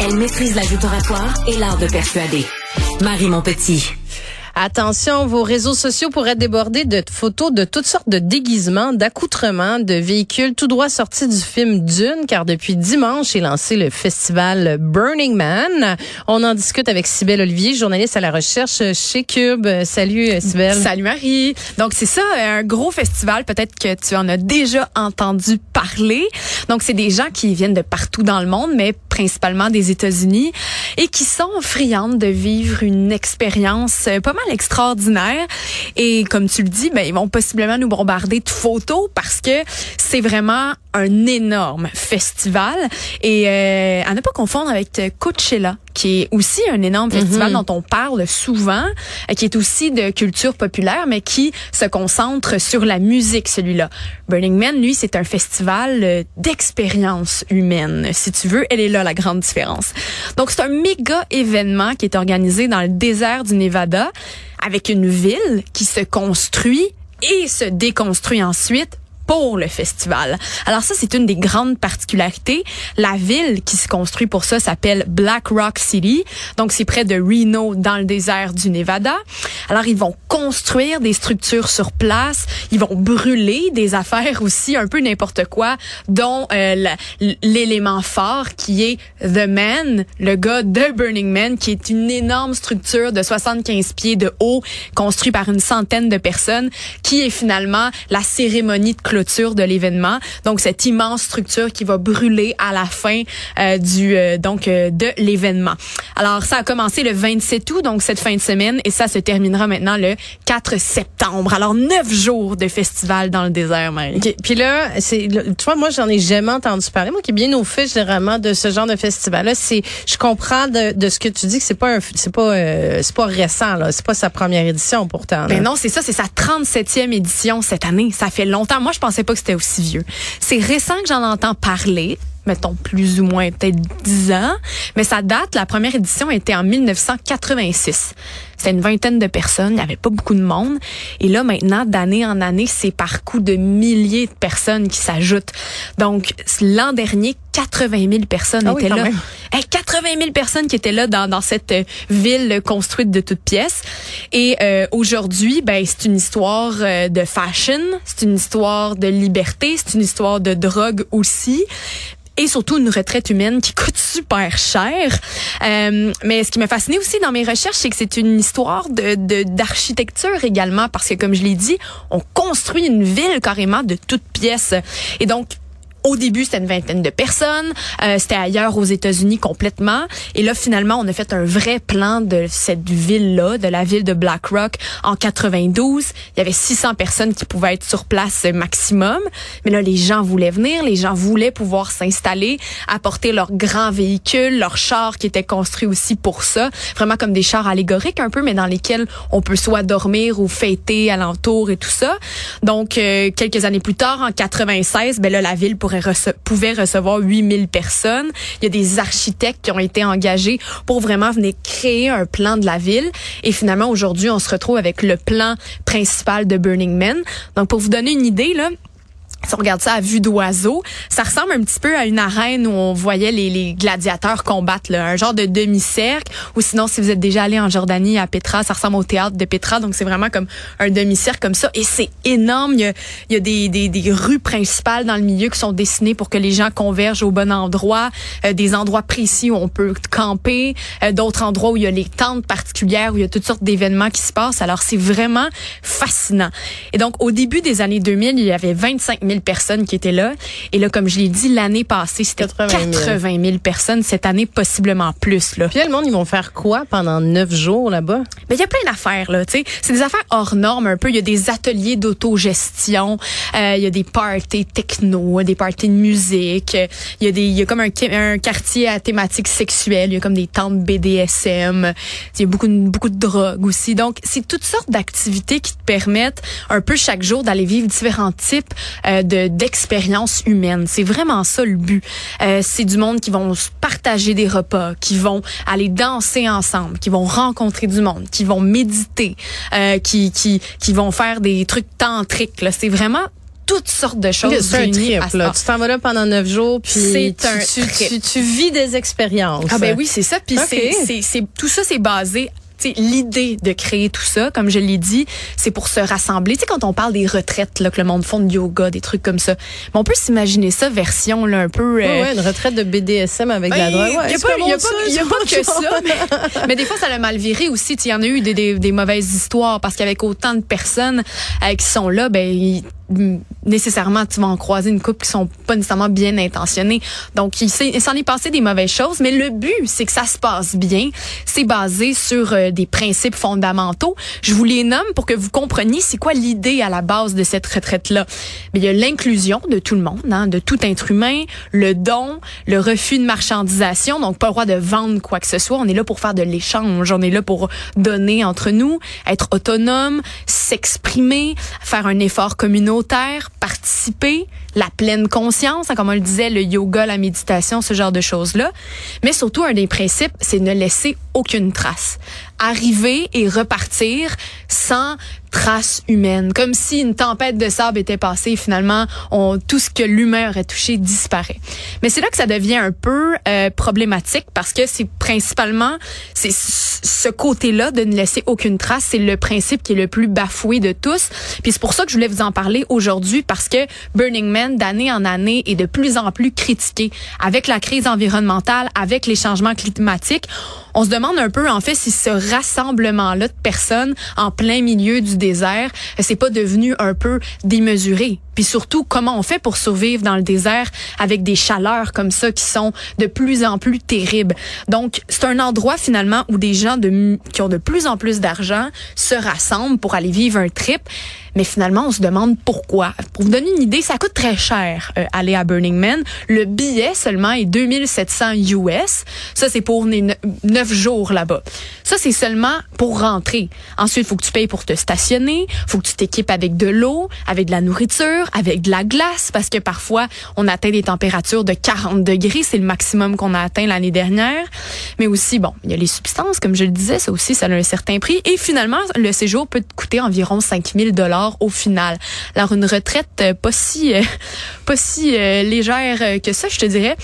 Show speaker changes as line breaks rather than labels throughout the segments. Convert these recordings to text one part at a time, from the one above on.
Elle maîtrise la oratoire et l'art de persuader. Marie Montpetit.
Attention, vos réseaux sociaux pourraient déborder de photos de toutes sortes de déguisements, d'accoutrements, de véhicules tout droit sortis du film Dune, car depuis dimanche est lancé le festival Burning Man. On en discute avec Sybelle Olivier, journaliste à la recherche chez Cube. Salut Sybelle.
Salut Marie. Donc c'est ça, un gros festival, peut-être que tu en as déjà entendu parler. Donc c'est des gens qui viennent de partout dans le monde, mais principalement des États-Unis, et qui sont friandes de vivre une expérience pas mal extraordinaire. Et comme tu le dis, ben, ils vont possiblement nous bombarder de photos parce que c'est vraiment un énorme festival. Et euh, à ne pas confondre avec Coachella, qui est aussi un énorme festival mhm. dont on parle souvent, euh, qui est aussi de culture populaire, mais qui se concentre sur la musique, celui-là. Burning Man, lui, c'est un festival euh, d'expérience humaine, si tu veux. Elle est là la grande différence. Donc, c'est un méga événement qui est organisé dans le désert du Nevada avec une ville qui se construit et se déconstruit ensuite pour le festival. Alors ça, c'est une des grandes particularités. La ville qui se construit pour ça s'appelle Black Rock City. Donc, c'est près de Reno, dans le désert du Nevada. Alors, ils vont construire des structures sur place. Ils vont brûler des affaires aussi, un peu n'importe quoi, dont euh, l'élément fort qui est The Man, le gars de Burning Man, qui est une énorme structure de 75 pieds de haut, construite par une centaine de personnes, qui est finalement la cérémonie de clôture de l'événement. Donc cette immense structure qui va brûler à la fin euh, du euh, donc euh, de l'événement. Alors ça a commencé le 27 août donc cette fin de semaine et ça se terminera maintenant le 4 septembre. Alors neuf jours de festival dans le désert, Marie.
Puis là, c'est tu vois moi j'en ai jamais entendu parler. Moi qui est bien au fait généralement de ce genre de festival là, c'est je comprends de, de, ce que tu dis que c'est pas c'est pas c'est pas récent là, c'est pas sa première édition pourtant.
Mais ben non, c'est ça, c'est sa 37e édition cette année. Ça fait longtemps. Moi je pensais pas que c'était aussi vieux. C'est récent que j'en entends parler mettons plus ou moins peut-être 10 ans, mais ça date, la première édition était en 1986. C'était une vingtaine de personnes, il n'y avait pas beaucoup de monde. Et là, maintenant, d'année en année, c'est par coup de milliers de personnes qui s'ajoutent. Donc, l'an dernier, 80 000 personnes ah étaient là. 80 000 personnes qui étaient là dans, dans cette euh, ville construite de toutes pièces. Et euh, aujourd'hui, ben c'est une histoire euh, de fashion, c'est une histoire de liberté, c'est une histoire de drogue aussi et surtout une retraite humaine qui coûte super cher. Euh, mais ce qui m'a fasciné aussi dans mes recherches, c'est que c'est une histoire de d'architecture également, parce que comme je l'ai dit, on construit une ville carrément de toutes pièces. Et donc au début, c'était une vingtaine de personnes. Euh, c'était ailleurs aux États-Unis complètement. Et là, finalement, on a fait un vrai plan de cette ville-là, de la ville de Black Rock, en 92. Il y avait 600 personnes qui pouvaient être sur place maximum. Mais là, les gens voulaient venir, les gens voulaient pouvoir s'installer, apporter leurs grands véhicules, leurs chars qui étaient construits aussi pour ça. Vraiment comme des chars allégoriques un peu, mais dans lesquels on peut soit dormir ou fêter alentour et tout ça. Donc, euh, quelques années plus tard, en 96, ben là, la ville pour pouvait recevoir 8000 personnes. Il y a des architectes qui ont été engagés pour vraiment venir créer un plan de la ville. Et finalement, aujourd'hui, on se retrouve avec le plan principal de Burning Man. Donc, pour vous donner une idée, là, si on regarde ça à vue d'oiseau, ça ressemble un petit peu à une arène où on voyait les, les gladiateurs combattre, là, un genre de demi-cercle. Ou sinon, si vous êtes déjà allé en Jordanie à Petra, ça ressemble au théâtre de Petra. Donc, c'est vraiment comme un demi-cercle comme ça. Et c'est énorme. Il y a, il y a des, des, des, rues principales dans le milieu qui sont dessinées pour que les gens convergent au bon endroit. Euh, des endroits précis où on peut camper. Euh, d'autres endroits où il y a les tentes particulières, où il y a toutes sortes d'événements qui se passent. Alors, c'est vraiment fascinant. Et donc, au début des années 2000, il y avait 25 000 000 personnes qui étaient là. Et là, comme je l'ai dit, l'année passée, c'était 80 000. 000 personnes. Cette année, possiblement plus. Là.
Puis là, le monde, ils vont faire quoi pendant neuf jours là-bas?
Mais il y a plein d'affaires, là. C'est des affaires hors normes un peu. Il y a des ateliers d'autogestion. Euh, il y a des parties techno, des parties de musique. Il y a des, il y a comme un, un quartier à thématique sexuelle. Il y a comme des tentes BDSM. Il y a beaucoup, beaucoup de drogue aussi. Donc, c'est toutes sortes d'activités qui te permettent un peu chaque jour d'aller vivre différents types euh, de d'expériences humaines. C'est vraiment ça le but. Euh, c'est du monde qui vont partager des repas, qui vont aller danser ensemble, qui vont rencontrer du monde, qui vont méditer, euh, qui, qui, qui vont faire des trucs tantriques. C'est vraiment toutes sortes de choses.
C'est un trip, là. Tu t'en vas là pendant neuf jours, puis tu, tu, tu, vis des expériences.
Ah ben oui, c'est ça. Puis c'est, tout ça, c'est basé l'idée de créer tout ça, comme je l'ai dit, c'est pour se rassembler. Tu sais, quand on parle des retraites, là, que le monde font de yoga, des trucs comme ça, mais on peut s'imaginer ça version là, un peu...
Euh... Ouais, une retraite de BDSM avec la drogue.
Il n'y a, a, pas, que ça. Mais, des fois, ça l'a mal viré aussi. Il y en a eu des, des, des mauvaises histoires parce qu'avec autant de personnes euh, qui sont là, ben nécessairement tu vas en croiser une couple qui sont pas nécessairement bien intentionnées. Donc il s'en est passé des mauvaises choses, mais le but c'est que ça se passe bien. C'est basé sur euh, des principes fondamentaux. Je vous les nomme pour que vous compreniez c'est quoi l'idée à la base de cette retraite là. Mais il y a l'inclusion de tout le monde, hein, de tout être humain, le don, le refus de marchandisation, donc pas le droit de vendre quoi que ce soit. On est là pour faire de l'échange, on est là pour donner entre nous, être autonome, s'exprimer, faire un effort participer, la pleine conscience, hein, comme on le disait, le yoga, la méditation, ce genre de choses-là. Mais surtout, un des principes, c'est ne laisser aucune trace. Arriver et repartir sans trace humaine, comme si une tempête de sable était passée et finalement on, tout ce que l'humain aurait touché disparaît. Mais c'est là que ça devient un peu euh, problématique parce que c'est principalement c'est ce côté-là de ne laisser aucune trace, c'est le principe qui est le plus bafoué de tous. Puis c'est pour ça que je voulais vous en parler aujourd'hui parce que Burning Man d'année en année est de plus en plus critiqué avec la crise environnementale, avec les changements climatiques. On se demande un peu en fait si ce rassemblement-là de personnes en plein milieu du désert, c'est pas devenu un peu démesuré. Puis surtout, comment on fait pour survivre dans le désert avec des chaleurs comme ça qui sont de plus en plus terribles? Donc, c'est un endroit finalement où des gens qui ont de plus en plus d'argent se rassemblent pour aller vivre un trip. Mais finalement, on se demande pourquoi. Pour vous donner une idée, ça coûte très cher euh, aller à Burning Man. Le billet seulement est 2700 US. Ça, c'est pour neuf jours là-bas. Ça, c'est seulement pour rentrer. Ensuite, il faut que tu payes pour te stationner. faut que tu t'équipes avec de l'eau, avec de la nourriture, avec de la glace, parce que parfois, on atteint des températures de 40 degrés. C'est le maximum qu'on a atteint l'année dernière. Mais aussi, bon, il y a les substances, comme je le disais, ça aussi, ça a un certain prix. Et finalement, le séjour peut te coûter environ 5000 dollars au final. Alors, une retraite euh, pas si, euh, pas si euh, légère que ça, je te dirais.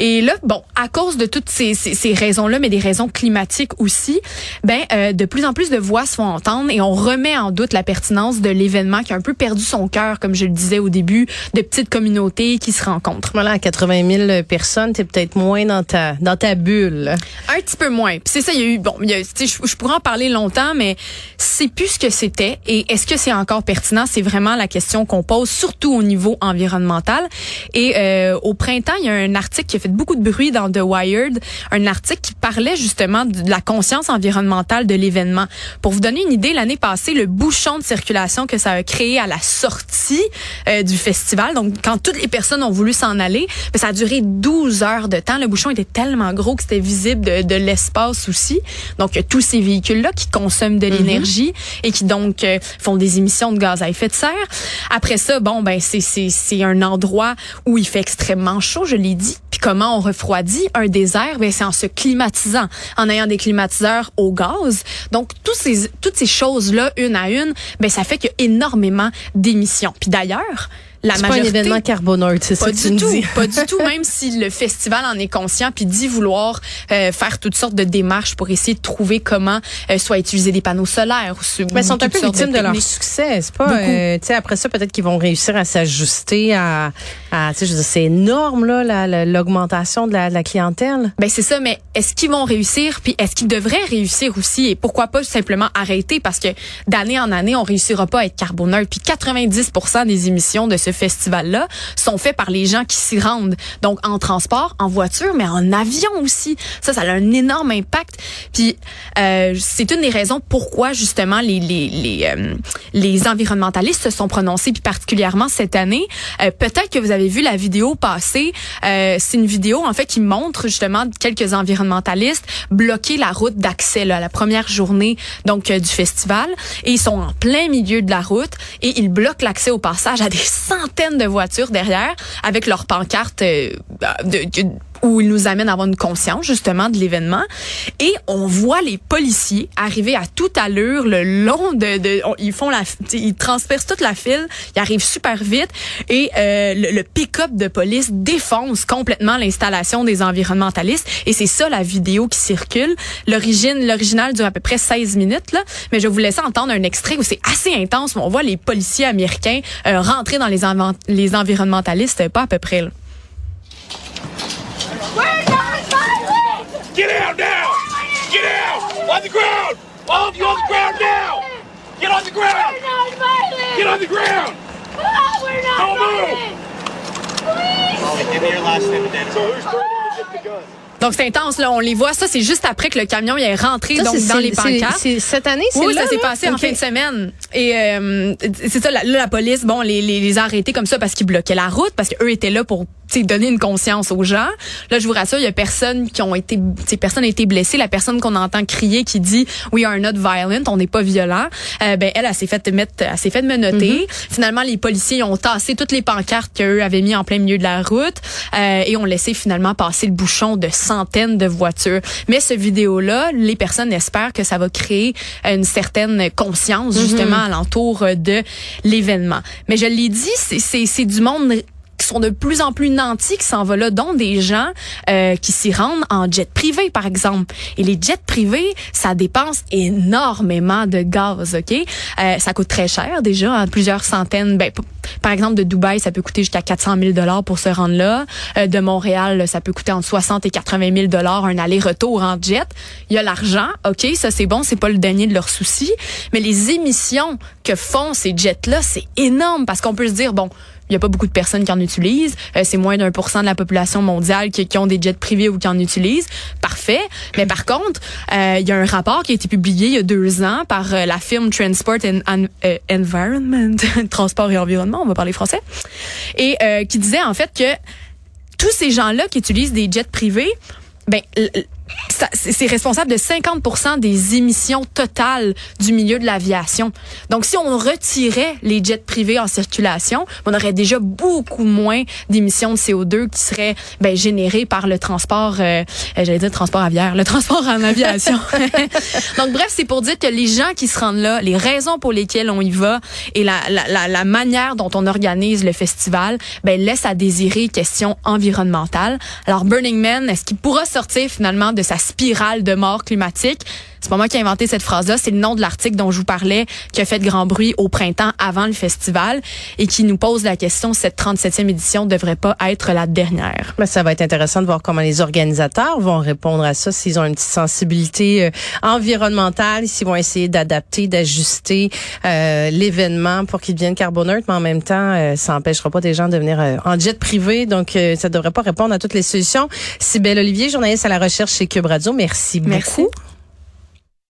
Et là, bon, à cause de toutes ces, ces, ces raisons-là, mais des raisons climatiques aussi, ben, de plus en plus de voix se font entendre et on remet en doute la pertinence de l'événement qui a un peu perdu son cœur, comme je le disais au début, de petites communautés qui se rencontrent.
Voilà, à 80 000 personnes, t'es peut-être moins dans ta dans ta bulle.
Un petit peu moins. C'est ça, il y a eu bon, il y a, je, je pourrais en parler longtemps, mais c'est plus ce que c'était. Et est-ce que c'est encore pertinent? C'est vraiment la question qu'on pose, surtout au niveau environnemental. Et euh, au printemps, il y a un article qui a fait beaucoup de bruit dans The Wired, un article qui parlait justement de la conscience environnementale de l'événement. Pour vous donner une idée, l'année passée, le bouchon de circulation que ça a créé à la sortie euh, du festival. Donc, quand toutes les personnes ont voulu s'en aller, ben, ça a duré 12 heures de temps. Le bouchon était tellement gros que c'était visible de, de l'espace aussi. Donc, tous ces véhicules-là qui consomment de mhm. l'énergie et qui donc euh, font des émissions de gaz à effet de serre. Après ça, bon, ben c'est c'est un endroit où il fait extrêmement chaud, je l'ai dit. Comment on refroidit un désert Ben c'est en se climatisant, en ayant des climatiseurs au gaz. Donc, tous ces, toutes ces choses-là, une à une, ben ça fait qu'il y a énormément d'émissions. Puis d'ailleurs,
la majorité. pas un événement carboneutre, c'est ça que tu
tout,
dis.
Pas du tout, même si le festival en est conscient puis dit vouloir euh, faire toutes sortes de démarches pour essayer de trouver comment euh, soit utiliser des panneaux solaires. Ou,
Mais ils sont un peu victimes de, leur succès, c'est pas. Euh, tu sais, après ça, peut-être qu'ils vont réussir à s'ajuster à, à tu sais, c'est énorme là, l'augmentation de la, de la clientèle.
Ben c'est ça, mais est-ce qu'ils vont réussir? Puis est-ce qu'ils devraient réussir aussi? Et pourquoi pas simplement arrêter? Parce que d'année en année on réussira pas à être carboneutre puis 90% des émissions de ce festival-là sont faits par les gens qui s'y rendent. Donc, en transport, en voiture, mais en avion aussi. Ça, ça a un énorme impact. Puis, euh, c'est une des raisons pourquoi, justement, les, les, les, euh, les environnementalistes se sont prononcés, puis particulièrement cette année. Euh, Peut-être que vous avez vu la vidéo passer. Euh, c'est une vidéo, en fait, qui montre, justement, quelques environnementalistes bloquer la route d'accès à la première journée donc euh, du festival. Et ils sont en plein milieu de la route et ils bloquent l'accès au passage à des centaines de voitures derrière avec leurs pancartes euh, de, de où ils nous amènent à avoir une conscience justement de l'événement. Et on voit les policiers arriver à toute allure le long de, de ils font la, ils transpercent toute la file, ils arrivent super vite et euh, le, pick-up de police défonce complètement l'installation des environnementalistes. Et c'est ça la vidéo qui circule. L'origine, l'original dure à peu près 16 minutes là, mais je vous laisser entendre un extrait où c'est assez intense. où On voit les policiers américains euh, rentrer dans les, envan- les environnementalistes, pas à peu près. Là.
Get out now! Get out! On the ground! All of you on the ground now! Get on the ground!
We're not violent!
Get on the ground!
Ah, we're not
Don't move!
violent! Please!
Give me your last name and date
So who's
Donc c'est intense là, on les voit. Ça c'est juste après que le camion il est rentré
Ça,
donc dans les pancartes.
cette année, c'est
Oui,
là,
ça s'est passé en fin de semaine. Et euh, c'est ça, là, la police, bon, les, les, les a arrêtés comme ça parce qu'ils bloquaient la route, parce qu'eux étaient là pour donner une conscience aux gens. Là, je vous rassure, il y a personne qui ont été, personne a été blessé. La personne qu'on entend crier qui dit We are not violent, on n'est pas violent. Euh, ben elle, elle s'est fait mettre, elle s'est fait menotter. Finalement, les policiers ont tassé toutes les pancartes qu'eux avaient mis en plein milieu de la route euh, et ont laissé finalement passer le bouchon de centaines de voitures. Mais ce vidéo-là, les personnes espèrent que ça va créer une certaine conscience justement alentour euh, de l'événement. Mais je l'ai dit, c'est du monde sont de plus en plus nantis qui s'en va là, dont des gens euh, qui s'y rendent en jet privé, par exemple. Et les jets privés, ça dépense énormément de gaz, OK? Euh, ça coûte très cher déjà, hein, plusieurs centaines. Ben, par exemple, de Dubaï, ça peut coûter jusqu'à 400 000 dollars pour se rendre là. Euh, de Montréal, ça peut coûter entre 60 et 80 000 dollars un aller-retour en jet. Il y a l'argent, OK, ça c'est bon, c'est pas le dernier de leurs soucis. Mais les émissions que font ces jets-là, c'est énorme parce qu'on peut se dire, bon, il y a pas beaucoup de personnes qui en utilisent. Euh, c'est moins d'un pour cent de la population mondiale qui, ont des jets privés ou qui en utilisent. Parfait. Mais par contre, euh, il y a un rapport qui a été publié il y a deux ans par euh, la firme Transport and, and, Environment, Transport et Environnement, on va parler français, et qui disait en fait que tous ces gens-là qui utilisent des jets privés, ben c'est responsable de 50% des émissions totales du milieu de l'aviation. Donc, si on retirait les jets privés en circulation, on aurait déjà beaucoup moins d'émissions de CO2 qui seraient ben, générées par le transport, euh, euh, j'allais dire transport aviaire, le transport en aviation. Donc, bref, c'est pour dire que les gens qui se rendent là, les raisons pour lesquelles on y va et la manière dont on organise le festival, ben, laisse à désirer question environnementale. Alors, Burning Man, est-ce qu'il pourra sortir finalement de sa spirale de mort climatique? C'est pas moi qui ai inventé cette phrase-là, c'est le nom de l'article dont je vous parlais qui a fait de grand bruit au printemps avant le festival et qui nous pose la question cette 37e édition devrait pas être la dernière?
Ben, ça va être intéressant de voir comment les organisateurs vont répondre à ça, s'ils ont une petite sensibilité euh, environnementale, s'ils vont essayer d'adapter, d'ajuster euh, l'événement pour qu'il devienne carboneutre, mais en même temps, euh, ça n'empêchera pas des gens de venir euh, en jet privé, donc euh, ça devrait pas répondre à toutes les solutions. Sybelle Olivier, journaliste à la recherche chez Cube Radio, merci,
Merci.
beaucoup.